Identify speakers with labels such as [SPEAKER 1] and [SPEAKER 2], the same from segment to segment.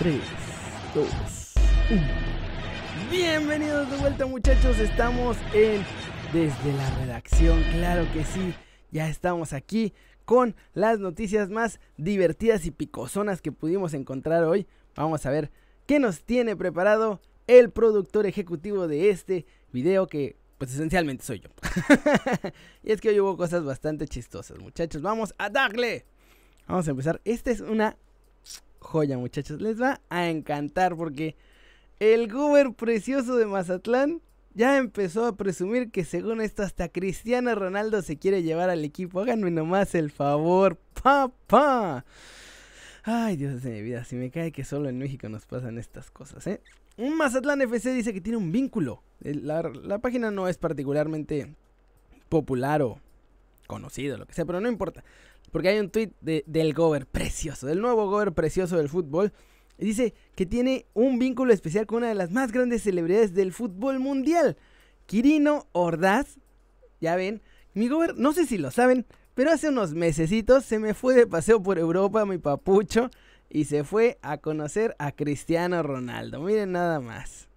[SPEAKER 1] 3, 2, 1. Bienvenidos de vuelta muchachos, estamos en Desde la redacción, claro que sí, ya estamos aquí con las noticias más divertidas y picosonas que pudimos encontrar hoy. Vamos a ver qué nos tiene preparado el productor ejecutivo de este video que pues esencialmente soy yo. y es que hoy hubo cosas bastante chistosas, muchachos. Vamos a darle. Vamos a empezar. Esta es una joya, muchachos. Les va a encantar porque el Goober precioso de Mazatlán ya empezó a presumir que según esto hasta Cristiano Ronaldo se quiere llevar al equipo. Háganme nomás el favor, papá. Ay, Dios de mi vida, si me cae que solo en México nos pasan estas cosas, ¿eh? Un Mazatlán FC dice que tiene un vínculo. La, la página no es particularmente popular o conocido, lo que sea, pero no importa. Porque hay un tweet del Gober precioso, del nuevo Gober precioso del fútbol. Y dice que tiene un vínculo especial con una de las más grandes celebridades del fútbol mundial, Quirino Ordaz. Ya ven, mi Gober, no sé si lo saben, pero hace unos mesecitos se me fue de paseo por Europa mi papucho y se fue a conocer a Cristiano Ronaldo. Miren nada más.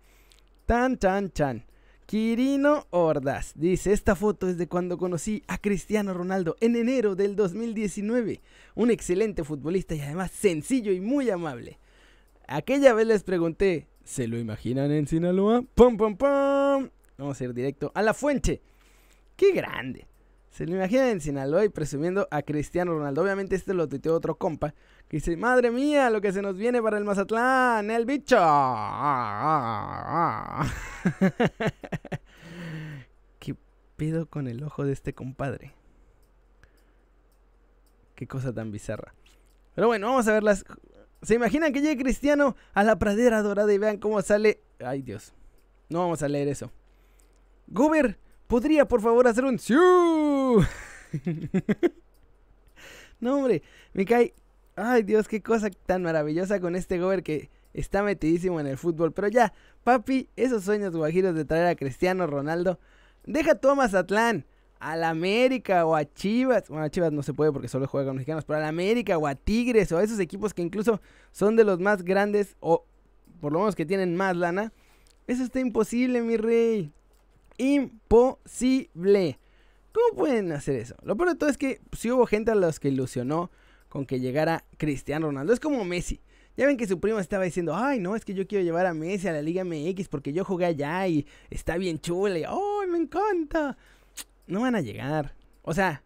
[SPEAKER 1] Tan, tan, tan. Quirino Ordaz dice, esta foto es de cuando conocí a Cristiano Ronaldo en enero del 2019. Un excelente futbolista y además sencillo y muy amable. Aquella vez les pregunté, ¿se lo imaginan en Sinaloa? ¡Pum, pum, pum! Vamos a ir directo a la fuente. ¡Qué grande! Se lo imaginan en Sinaloa y presumiendo a Cristiano Ronaldo. Obviamente este lo tuiteó otro compa que dice, madre mía, lo que se nos viene para el Mazatlán, el bicho. ¿Qué pedo con el ojo de este compadre? Qué cosa tan bizarra. Pero bueno, vamos a ver las... ¿Se imaginan que llegue Cristiano a la pradera dorada y vean cómo sale? Ay Dios. No vamos a leer eso. Gober, ¿podría por favor hacer un... no hombre, me. Ay Dios, qué cosa tan maravillosa con este Gober que está metidísimo en el fútbol. Pero ya, papi, esos sueños guajiros de traer a Cristiano Ronaldo, deja tú a Mazatlán, a la América o a Chivas. Bueno, a Chivas no se puede porque solo juega con mexicanos, pero a la América o a Tigres o a esos equipos que incluso son de los más grandes o por lo menos que tienen más lana. Eso está imposible, mi rey. Imposible. ¿Cómo pueden hacer eso? Lo peor de todo es que si hubo gente a los que ilusionó con que llegara Cristiano Ronaldo. Es como Messi. Ya ven que su primo estaba diciendo, ay, no, es que yo quiero llevar a Messi a la Liga MX porque yo jugué allá y está bien chula y, ay, me encanta. No van a llegar. O sea,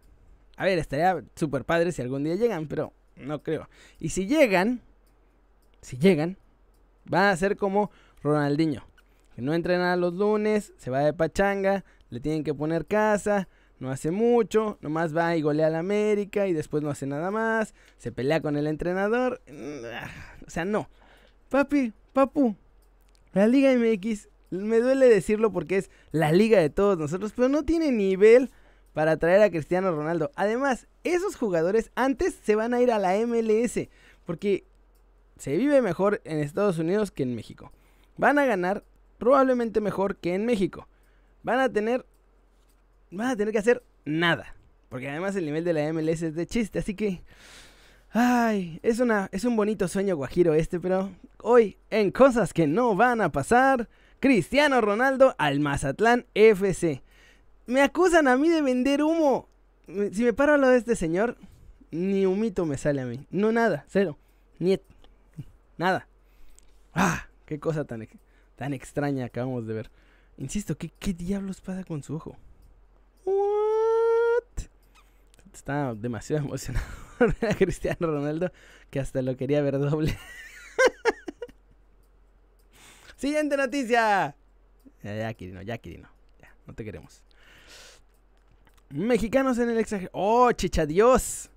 [SPEAKER 1] a ver, estaría súper padre si algún día llegan, pero no creo. Y si llegan, si llegan, van a ser como Ronaldinho. Que no entrena los lunes, se va de pachanga, le tienen que poner casa, no hace mucho, nomás va y golea al América y después no hace nada más, se pelea con el entrenador. O sea, no. Papi, papu, la Liga MX, me duele decirlo porque es la liga de todos nosotros, pero no tiene nivel para traer a Cristiano Ronaldo. Además, esos jugadores antes se van a ir a la MLS porque se vive mejor en Estados Unidos que en México. Van a ganar probablemente mejor que en México. Van a tener van a tener que hacer nada. Porque además el nivel de la MLS es de chiste, así que... Ay, es, una, es un bonito sueño guajiro este, pero hoy en cosas que no van a pasar, Cristiano Ronaldo al Mazatlán FC. Me acusan a mí de vender humo. Si me paro a lo de este señor, ni humito me sale a mí. No nada, cero. Niet. Nada. Ah, qué cosa tan, tan extraña acabamos de ver. Insisto, ¿qué, ¿qué diablos pasa con su ojo? What? Estaba demasiado emocionado a Cristiano Ronaldo que hasta lo quería ver doble. Siguiente noticia. Ya, ya, Kirino, ya, Kirino. Ya, no te queremos. Mexicanos en el extranjero. Oh, chicha Dios.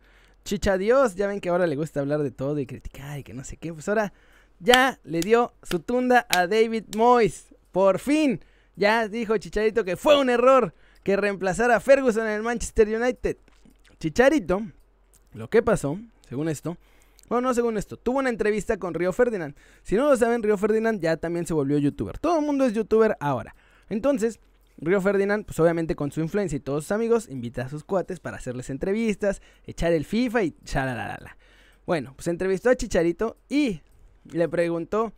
[SPEAKER 1] Chicha Dios. Ya ven que ahora le gusta hablar de todo y criticar y que no sé qué. Pues ahora ya le dio su tunda a David Moyes. Por fin. Ya dijo Chicharito que fue un error que reemplazara a Ferguson en el Manchester United. Chicharito, lo que pasó, según esto, bueno, no según esto, tuvo una entrevista con Río Ferdinand. Si no lo saben, Río Ferdinand ya también se volvió youtuber. Todo el mundo es youtuber ahora. Entonces, Río Ferdinand, pues obviamente con su influencia y todos sus amigos, invita a sus cuates para hacerles entrevistas, echar el FIFA y chalalala. Bueno, pues entrevistó a Chicharito y le preguntó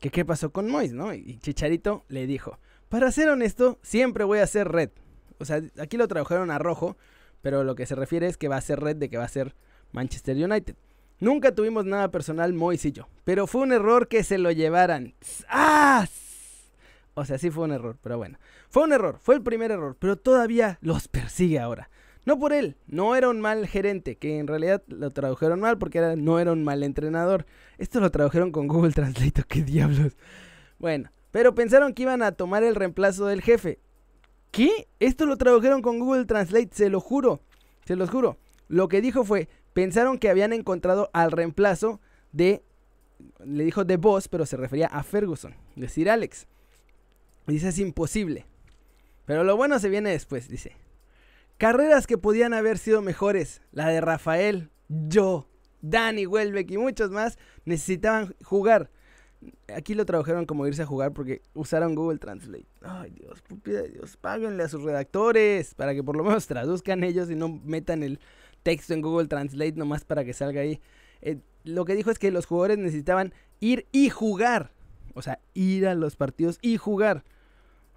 [SPEAKER 1] que qué pasó con Mois, ¿no? Y Chicharito le dijo, para ser honesto, siempre voy a ser red. O sea, aquí lo tradujeron a rojo, pero lo que se refiere es que va a ser red de que va a ser Manchester United. Nunca tuvimos nada personal Mois y yo, pero fue un error que se lo llevaran. ¡Ah! O sea, sí fue un error, pero bueno. Fue un error, fue el primer error, pero todavía los persigue ahora. No por él, no era un mal gerente, que en realidad lo tradujeron mal porque no era un mal entrenador. Esto lo tradujeron con Google Translate, qué diablos. Bueno, pero pensaron que iban a tomar el reemplazo del jefe. ¿Qué? Esto lo tradujeron con Google Translate, se lo juro, se los juro. Lo que dijo fue, pensaron que habían encontrado al reemplazo de, le dijo de Boss, pero se refería a Ferguson, decir Alex. Dice, es imposible. Pero lo bueno se viene después, dice. Carreras que podían haber sido mejores, la de Rafael, yo, Danny Welbeck y muchos más, necesitaban jugar. Aquí lo tradujeron como irse a jugar porque usaron Google Translate. Ay Dios, pupila de Dios, páguenle a sus redactores para que por lo menos traduzcan ellos y no metan el texto en Google Translate nomás para que salga ahí. Eh, lo que dijo es que los jugadores necesitaban ir y jugar. O sea, ir a los partidos y jugar.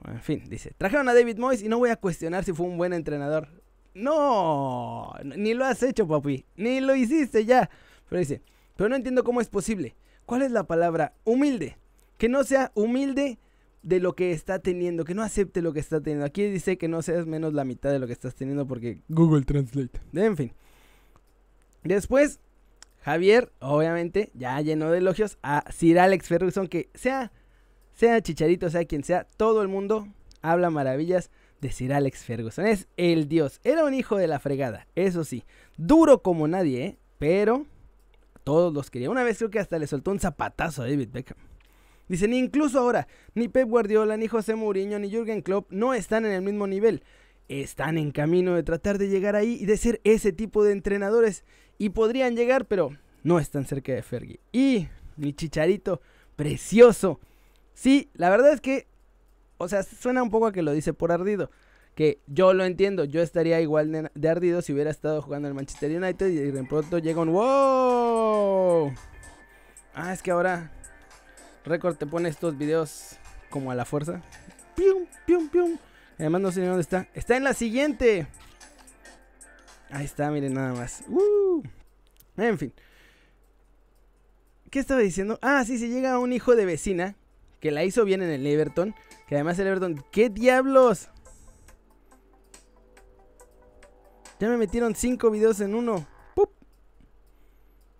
[SPEAKER 1] En fin, dice, trajeron a David Moyes y no voy a cuestionar si fue un buen entrenador. No, ni lo has hecho, papi. Ni lo hiciste ya. Pero dice, pero no entiendo cómo es posible. ¿Cuál es la palabra? Humilde. Que no sea humilde de lo que está teniendo, que no acepte lo que está teniendo. Aquí dice que no seas menos la mitad de lo que estás teniendo porque Google Translate. En fin. Después, Javier, obviamente, ya llenó de elogios a Sir Alex Ferguson, que sea sea Chicharito, sea quien sea, todo el mundo habla maravillas de Sir Alex Ferguson. Es el dios. Era un hijo de la fregada, eso sí. Duro como nadie, ¿eh? Pero todos los quería. Una vez creo que hasta le soltó un zapatazo a David Beckham. Dicen, incluso ahora, ni Pep Guardiola, ni José Mourinho, ni Jürgen Klopp no están en el mismo nivel. Están en camino de tratar de llegar ahí y de ser ese tipo de entrenadores. Y podrían llegar, pero no están cerca de Fergie. Y mi chicharito, precioso, Sí, la verdad es que, o sea, suena un poco a que lo dice por ardido. Que yo lo entiendo, yo estaría igual de ardido si hubiera estado jugando el Manchester United y de pronto llega un ¡Wow! Ah, es que ahora Record te pone estos videos como a la fuerza. ¡Pium, pium, pium! Además no sé dónde está. Está en la siguiente. Ahí está, miren nada más. En fin. ¿Qué estaba diciendo? Ah, sí, si llega un hijo de vecina que la hizo bien en el Everton. Que además el Everton, ¿qué diablos? Ya me metieron cinco videos en uno.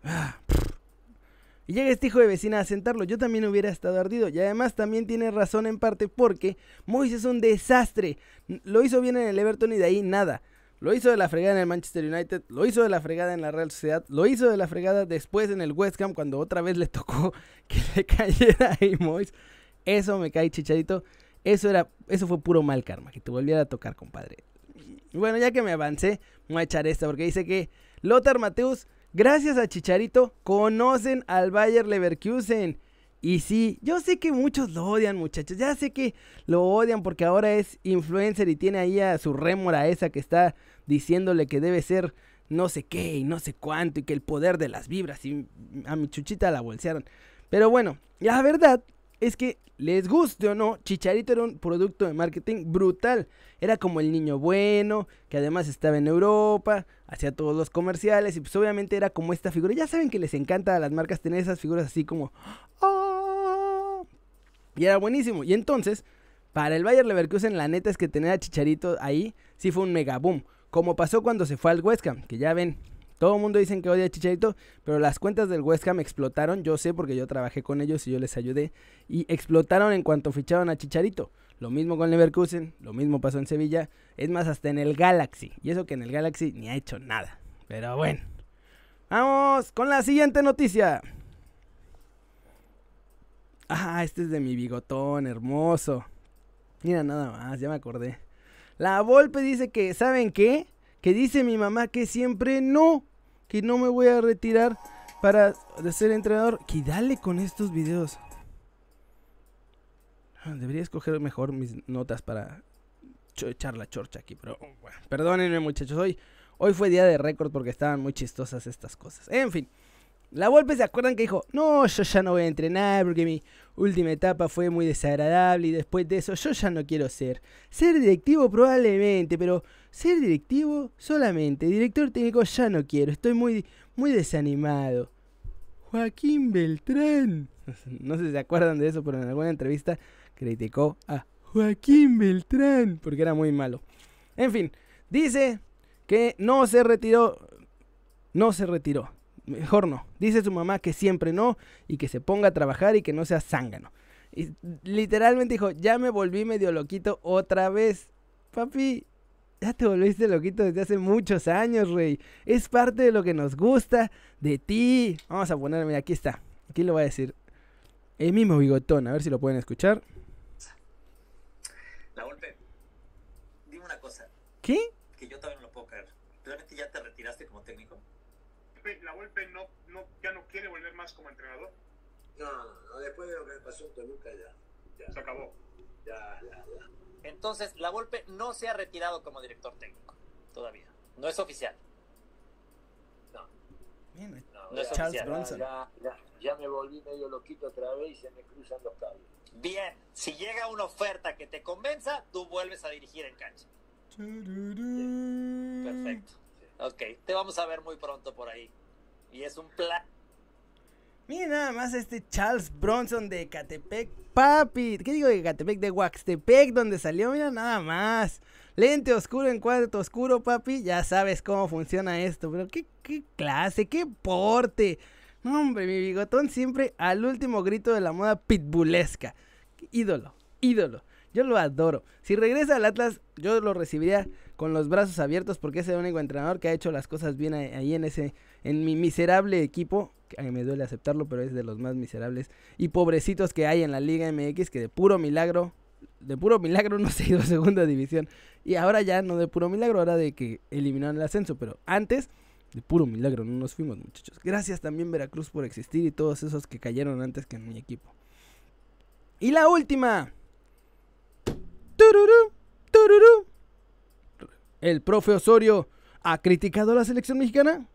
[SPEAKER 1] Ah, y llega este hijo de vecina a sentarlo. Yo también hubiera estado ardido. Y además también tiene razón en parte porque Moisés es un desastre. Lo hizo bien en el Everton y de ahí nada. Lo hizo de la fregada en el Manchester United, lo hizo de la fregada en la Real Sociedad, lo hizo de la fregada después en el West Ham cuando otra vez le tocó que le cayera a Mois. Eso me cae chicharito. Eso era, eso fue puro mal karma, que te volviera a tocar, compadre. Bueno, ya que me avancé, voy a echar esta porque dice que Lothar Mateus, gracias a Chicharito, conocen al Bayer Leverkusen. Y sí, yo sé que muchos lo odian, muchachos. Ya sé que lo odian porque ahora es influencer y tiene ahí a su rémora esa que está diciéndole que debe ser no sé qué y no sé cuánto y que el poder de las vibras y a mi chuchita la bolsearon. Pero bueno, la verdad es que les guste o no, Chicharito era un producto de marketing brutal. Era como el niño bueno, que además estaba en Europa, hacía todos los comerciales y pues obviamente era como esta figura. Ya saben que les encanta a las marcas tener esas figuras así como... ¡Ah! Y era buenísimo. Y entonces, para el Bayer Leverkusen, la neta es que tener a Chicharito ahí sí fue un mega boom. Como pasó cuando se fue al West Ham, que ya ven, todo el mundo dicen que odia a Chicharito, pero las cuentas del West Ham explotaron. Yo sé porque yo trabajé con ellos y yo les ayudé. Y explotaron en cuanto ficharon a Chicharito. Lo mismo con Leverkusen, lo mismo pasó en Sevilla. Es más, hasta en el Galaxy. Y eso que en el Galaxy ni ha hecho nada. Pero bueno. Vamos con la siguiente noticia. Ah, este es de mi bigotón, hermoso. Mira nada más, ya me acordé. La Volpe dice que, ¿saben qué? Que dice mi mamá que siempre no, que no me voy a retirar para ser entrenador. Que dale con estos videos. Ah, debería escoger mejor mis notas para echar la chorcha aquí, pero bueno, perdónenme muchachos, hoy, hoy fue día de récord porque estaban muy chistosas estas cosas. En fin, La Volpe se acuerdan que dijo, no, yo ya no voy a entrenar porque mi última etapa fue muy desagradable y después de eso yo ya no quiero ser. Ser directivo probablemente, pero ser directivo solamente. Director técnico ya no quiero, estoy muy, muy desanimado. Joaquín Beltrán. No sé si se acuerdan de eso, pero en alguna entrevista criticó a Joaquín Beltrán porque era muy malo. En fin, dice que no se retiró. No se retiró. Mejor no. Dice su mamá que siempre no y que se ponga a trabajar y que no sea zángano. Y literalmente dijo, ya me volví medio loquito otra vez. Papi, ya te volviste loquito desde hace muchos años, rey. Es parte de lo que nos gusta de ti. Vamos a poner, mira, aquí está. Aquí lo voy a decir. El mismo bigotón, a ver si lo pueden escuchar.
[SPEAKER 2] La golpe. Dime una cosa.
[SPEAKER 1] ¿Qué?
[SPEAKER 2] Que yo también no lo puedo creer. ¿Realmente ya te retiraste como técnico?
[SPEAKER 3] La Volpe no, no, ya no quiere volver más como entrenador.
[SPEAKER 4] No, no, después de lo que pasó en Toluca ya, ya.
[SPEAKER 3] Se acabó.
[SPEAKER 4] Ya, ya, ya.
[SPEAKER 2] Entonces, la Volpe no se ha retirado como director técnico. Todavía. No es oficial.
[SPEAKER 4] No.
[SPEAKER 1] Bien,
[SPEAKER 2] No, no es
[SPEAKER 1] Charles
[SPEAKER 2] oficial.
[SPEAKER 1] Bronson.
[SPEAKER 4] Ya, ya, ya me volví medio loquito otra vez y se me cruzan los cables.
[SPEAKER 2] Bien. Si llega una oferta que te convenza, tú vuelves a dirigir en cancha. Perfecto. Ok. Te vamos a ver muy pronto por ahí. Y es un plan.
[SPEAKER 1] Miren nada más este Charles Bronson de Catepec. Papi, ¿qué digo de Catepec? De Huaxtepec, donde salió, mira nada más. Lente oscuro en cuarto oscuro, papi. Ya sabes cómo funciona esto. Pero qué, qué clase, qué porte. No, hombre, mi bigotón siempre al último grito de la moda pitbullesca. Ídolo, ídolo. Yo lo adoro. Si regresa al Atlas, yo lo recibiría con los brazos abiertos porque es el único entrenador que ha hecho las cosas bien ahí en ese, en mi miserable equipo. Que me duele aceptarlo, pero es de los más miserables y pobrecitos que hay en la Liga MX que de puro milagro, de puro milagro no se ha ido a segunda división. Y ahora ya no de puro milagro, ahora de que eliminaron el ascenso, pero antes de puro milagro no nos fuimos, muchachos. Gracias también Veracruz por existir y todos esos que cayeron antes que en mi equipo. Y la última. Tururú, tururú. El profe Osorio ha criticado a la selección mexicana.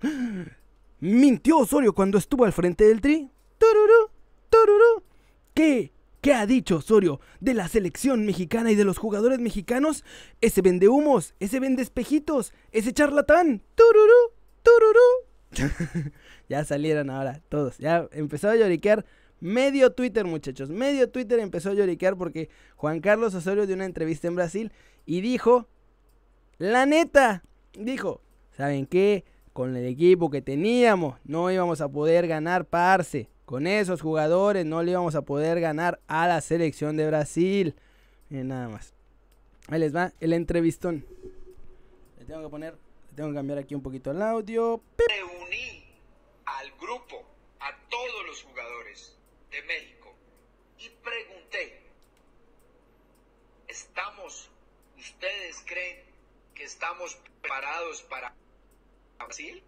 [SPEAKER 1] Mintió Osorio cuando estuvo al frente del tri. Tururú, tururú. ¿Qué? ¿Qué ha dicho Osorio de la selección mexicana y de los jugadores mexicanos? Ese vende humos, ese vende espejitos, ese charlatán. Tururú, tururú. ya salieron ahora todos. Ya empezó a lloriquear medio Twitter, muchachos. Medio Twitter empezó a lloriquear porque Juan Carlos Osorio dio una entrevista en Brasil y dijo, la neta, dijo, ¿saben qué? Con el equipo que teníamos no íbamos a poder ganar parce. Con esos jugadores no le íbamos a poder ganar a la selección de Brasil. Miren nada más. Ahí les va el entrevistón. Le tengo que poner, le tengo que cambiar aquí un poquito el audio
[SPEAKER 5] al grupo, a todos los jugadores de México y pregunté, ¿estamos, ustedes creen que estamos preparados para Brasil?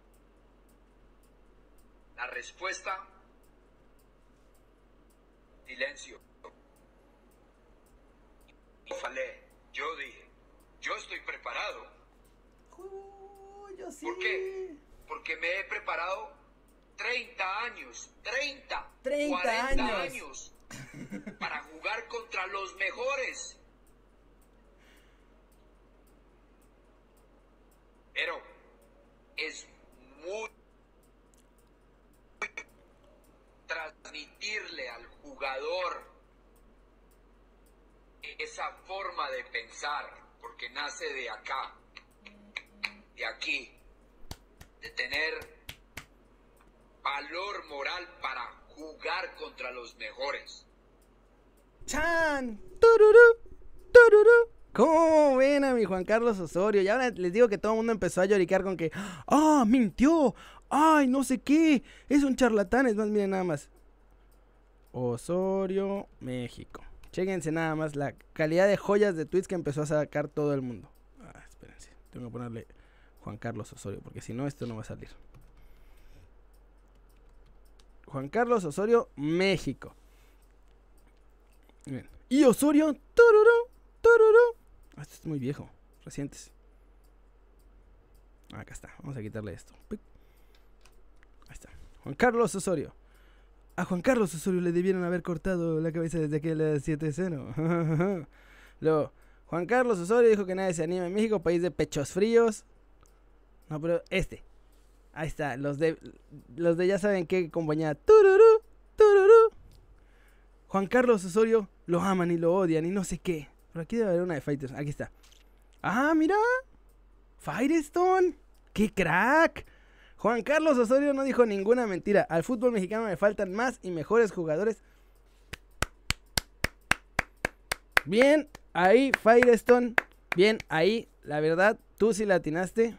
[SPEAKER 5] La respuesta, silencio. Y falé, yo dije, yo estoy preparado.
[SPEAKER 1] yo sí.
[SPEAKER 5] ¿Por qué? Porque me he preparado 30 años, 30,
[SPEAKER 1] 30
[SPEAKER 5] 40
[SPEAKER 1] años.
[SPEAKER 5] años para jugar contra los mejores. Pero es muy transmitirle al jugador esa forma de pensar, porque nace de acá, de aquí, de tener valor moral para jugar contra los mejores.
[SPEAKER 1] Chan, tururú. ¿Cómo ven a mi Juan Carlos Osorio? Y ahora les digo que todo el mundo empezó a lloricar con que, ¡ah, mintió! ¡Ay, no sé qué! Es un charlatán. Es más, miren nada más. Osorio, México. Chéquense nada más la calidad de joyas de tweets que empezó a sacar todo el mundo. Ah, espérense. Tengo que ponerle Juan Carlos Osorio, porque si no, esto no va a salir. Juan Carlos Osorio, México. Bien. Y Osorio, tururú, tururú. Ah, Esto es muy viejo, recientes. Acá está, vamos a quitarle esto. Ahí está. Juan Carlos Osorio. A Juan Carlos Osorio le debieron haber cortado la cabeza desde aquel 7-0. Luego, Juan Carlos Osorio dijo que nadie se anima en México, país de pechos fríos. No, pero este. Ahí está, los de los de ya saben qué compañía. Tururú, tururú. Juan Carlos Osorio lo aman y lo odian y no sé qué. Pero aquí debe haber una de Fighters. Aquí está. Ah, mira. Firestone. ¡Qué crack! Juan Carlos Osorio no dijo ninguna mentira. Al fútbol mexicano le faltan más y mejores jugadores. Bien, ahí, Firestone. Bien, ahí, la verdad, tú sí la atinaste.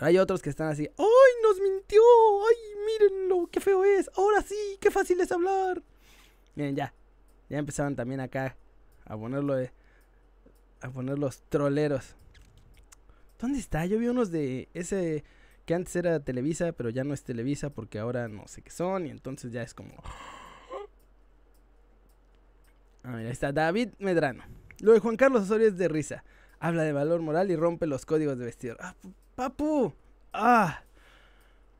[SPEAKER 1] Hay otros que están así. ¡Ay, nos mintió! ¡Ay, mírenlo! ¡Qué feo es! Ahora sí, qué fácil es hablar. Miren, ya. Ya empezaban también acá a ponerlo de. A poner los troleros. ¿Dónde está? Yo vi unos de ese que antes era Televisa, pero ya no es Televisa porque ahora no sé qué son y entonces ya es como... Ah, mira, ahí está David Medrano. Lo de Juan Carlos Osorio es de risa. Habla de valor moral y rompe los códigos de vestidor. ¡Ah, papu! ¡Ah!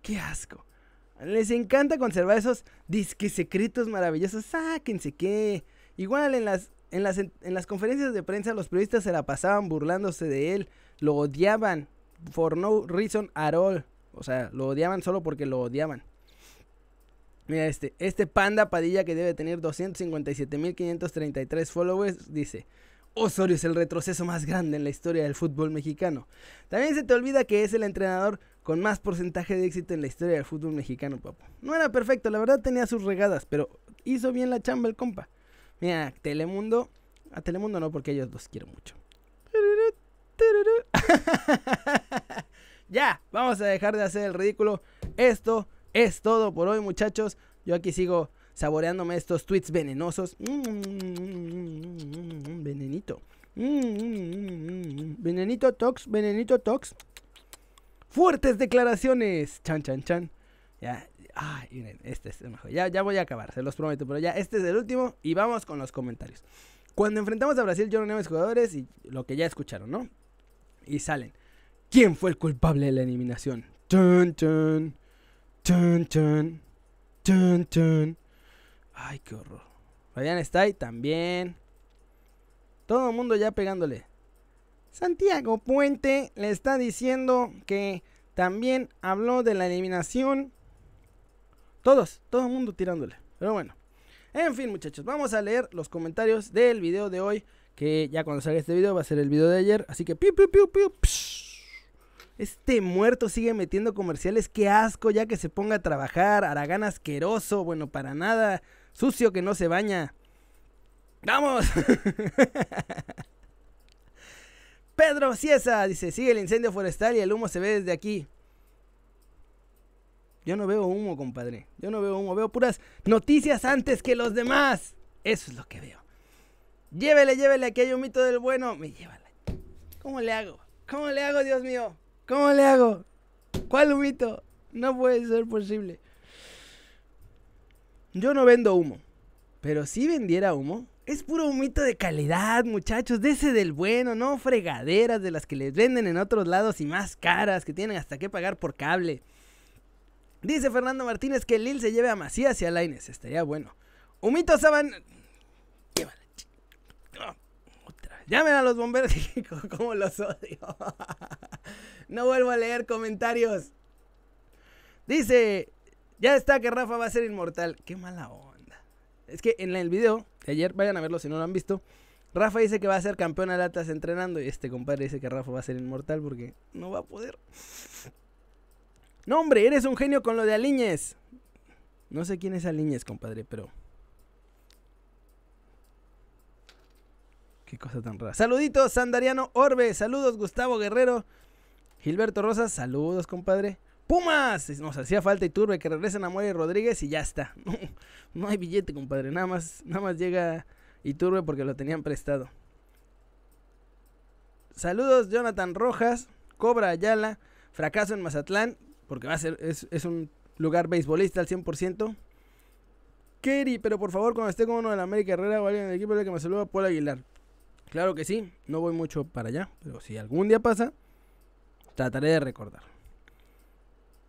[SPEAKER 1] ¡Qué asco! Les encanta conservar esos disques secretos maravillosos. Sáquense que. Igual en las, en, las, en las conferencias de prensa los periodistas se la pasaban burlándose de él. Lo odiaban. For no reason at all. O sea, lo odiaban solo porque lo odiaban. Mira este, este panda Padilla que debe tener 257.533 followers dice, Osorio es el retroceso más grande en la historia del fútbol mexicano. También se te olvida que es el entrenador con más porcentaje de éxito en la historia del fútbol mexicano, papu. No era perfecto, la verdad tenía sus regadas, pero hizo bien la chamba el compa. Mira, Telemundo, a Telemundo no porque ellos los quiero mucho. ya, vamos a dejar de hacer el ridículo. Esto es todo por hoy, muchachos. Yo aquí sigo saboreándome estos tweets venenosos. Venenito. Venenito Tox, Venenito Tox. Fuertes declaraciones. Chan, chan, chan. Ya, ay, miren, este es el mejor. Ya, ya voy a acabar, se los prometo. Pero ya, este es el último y vamos con los comentarios. Cuando enfrentamos a Brasil, yo no a mis jugadores y lo que ya escucharon, ¿no? Y salen. ¿Quién fue el culpable de la eliminación? Chun, chun. Chun, chun. Chun, chun. Ay, qué horror. Fabián está también. Todo el mundo ya pegándole. Santiago Puente le está diciendo que también habló de la eliminación. Todos, todo el mundo tirándole. Pero bueno. En fin, muchachos, vamos a leer los comentarios del video de hoy. Que ya cuando salga este video va a ser el video de ayer. Así que piu, piu, piu, piu. Este muerto sigue metiendo comerciales. Qué asco ya que se ponga a trabajar. Aragán asqueroso. Bueno, para nada. Sucio que no se baña. ¡Vamos! Pedro Ciesa dice, sigue el incendio forestal y el humo se ve desde aquí. Yo no veo humo, compadre. Yo no veo humo. Veo puras noticias antes que los demás. Eso es lo que veo. Llévele, llévele, aquí hay un mito del bueno. Me llévala. ¿Cómo le hago? ¿Cómo le hago, Dios mío? ¿Cómo le hago? ¿Cuál humito? No puede ser posible. Yo no vendo humo. Pero si vendiera humo, es puro humito de calidad, muchachos. De ese del bueno, no fregaderas de las que les venden en otros lados y más caras, que tienen hasta que pagar por cable. Dice Fernando Martínez que Lil se lleve a Macías y a Laines. Estaría bueno. Humito Saban. Llamen a los bomberos. ¿Cómo los odio? No vuelvo a leer comentarios. Dice. Ya está que Rafa va a ser inmortal. Qué mala onda. Es que en el video de ayer, vayan a verlo si no lo han visto. Rafa dice que va a ser campeón al Atlas entrenando. Y este compadre dice que Rafa va a ser inmortal porque no va a poder. No, hombre, eres un genio con lo de Aliñez. No sé quién es Aliñez, compadre, pero. Qué cosa tan rara. Saluditos, Sandariano Orbe. Saludos, Gustavo Guerrero. Gilberto Rosas. Saludos, compadre. Pumas. Nos hacía falta y turbe que regresen a Moy Rodríguez y ya está. No, hay billete, compadre. Nada más, nada más llega Iturbe porque lo tenían prestado. Saludos, Jonathan Rojas. Cobra Ayala. Fracaso en Mazatlán. Porque va a ser, es, un lugar beisbolista al 100%. Kerry, pero por favor, cuando esté con uno de la América Herrera o alguien del equipo, que me saluda Paul Aguilar. Claro que sí, no voy mucho para allá, pero si algún día pasa, trataré de recordar.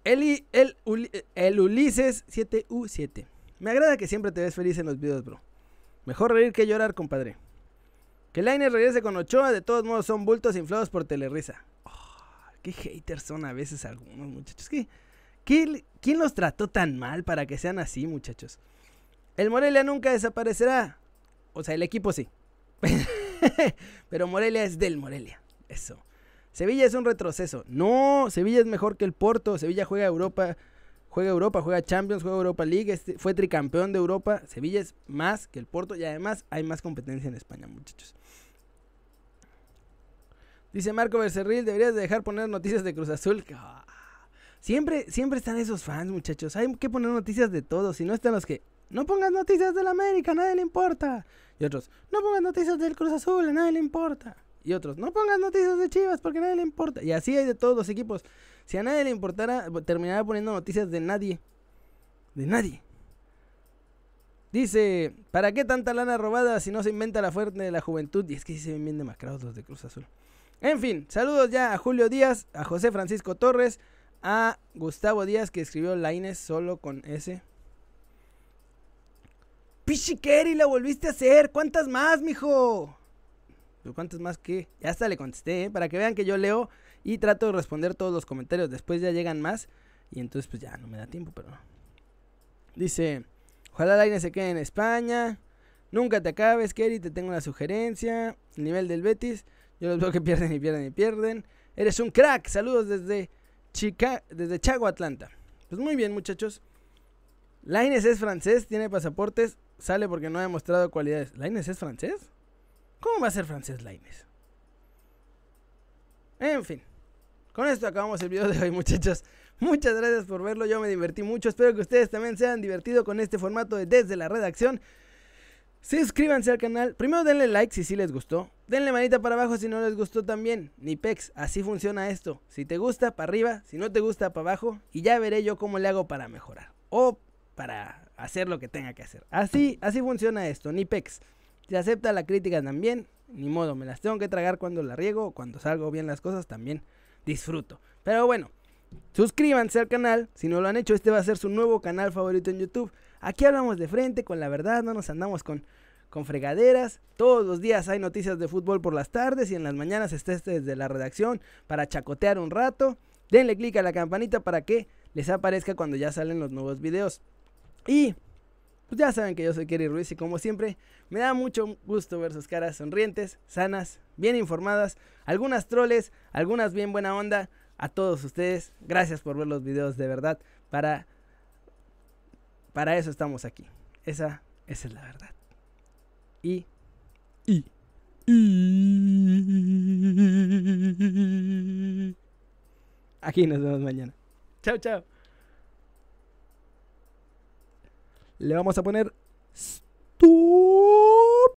[SPEAKER 1] El, el, el Ulises 7U7. Me agrada que siempre te ves feliz en los videos, bro. Mejor reír que llorar, compadre. Que Lainer regrese con Ochoa, de todos modos son bultos inflados por telerisa. Oh, qué haters son a veces algunos muchachos. ¿Qué, qué, quién los trató tan mal para que sean así, muchachos? El Morelia nunca desaparecerá. O sea, el equipo sí. Pero Morelia es del Morelia. Eso. Sevilla es un retroceso. No, Sevilla es mejor que el Porto. Sevilla juega Europa, juega Europa, juega Champions, juega Europa League, este, fue tricampeón de Europa. Sevilla es más que el Porto y además hay más competencia en España, muchachos. Dice Marco Becerril, deberías dejar poner noticias de Cruz Azul. Ah, siempre, siempre están esos fans, muchachos. Hay que poner noticias de todos. Si no están los que no pongas noticias del América, a nadie le importa. Y otros, no pongas noticias del Cruz Azul, a nadie le importa. Y otros, no pongas noticias de Chivas porque a nadie le importa. Y así hay de todos los equipos. Si a nadie le importara, terminará poniendo noticias de nadie. De nadie. Dice, ¿para qué tanta lana robada si no se inventa la fuerte de la juventud? Y es que sí se ven bien demacrados los de Cruz Azul. En fin, saludos ya a Julio Díaz, a José Francisco Torres, a Gustavo Díaz que escribió Laines solo con S. Pichiqueri, la volviste a hacer. ¿Cuántas más, mijo? ¿Cuántas más que? Ya hasta le contesté, ¿eh? para que vean que yo leo y trato de responder todos los comentarios. Después ya llegan más y entonces pues ya no me da tiempo, pero... Dice, ojalá Laine se quede en España. Nunca te acabes, Kerry, te tengo una sugerencia. El nivel del Betis, yo los veo que pierden y pierden y pierden. Eres un crack, saludos desde Chica, desde Chago, Atlanta. Pues muy bien, muchachos. Laines es francés, tiene pasaportes, sale porque no ha demostrado cualidades. ¿Laines es francés? ¿Cómo va a ser francés Laines? En fin. Con esto acabamos el video de hoy, muchachos. Muchas gracias por verlo. Yo me divertí mucho. Espero que ustedes también se hayan divertido con este formato de Desde la Redacción. Suscríbanse al canal. Primero denle like si sí les gustó. Denle manita para abajo si no les gustó también. Ni pex, así funciona esto. Si te gusta, para arriba. Si no te gusta, para abajo. Y ya veré yo cómo le hago para mejorar. O para hacer lo que tenga que hacer. Así, así funciona esto. Ni pex. Se acepta la crítica también, ni modo, me las tengo que tragar cuando la riego, cuando salgo bien las cosas también disfruto. Pero bueno, suscríbanse al canal, si no lo han hecho, este va a ser su nuevo canal favorito en YouTube. Aquí hablamos de frente, con la verdad, no nos andamos con, con fregaderas. Todos los días hay noticias de fútbol por las tardes y en las mañanas está este desde la redacción para chacotear un rato. Denle click a la campanita para que les aparezca cuando ya salen los nuevos videos. Y pues ya saben que yo soy Kerry Ruiz y como siempre me da mucho gusto ver sus caras sonrientes, sanas, bien informadas, algunas troles, algunas bien buena onda. A todos ustedes, gracias por ver los videos de verdad. Para, para eso estamos aquí. Esa, esa es la verdad. Y, y, y. Aquí nos vemos mañana. Chao, chao. le vamos a poner Stop.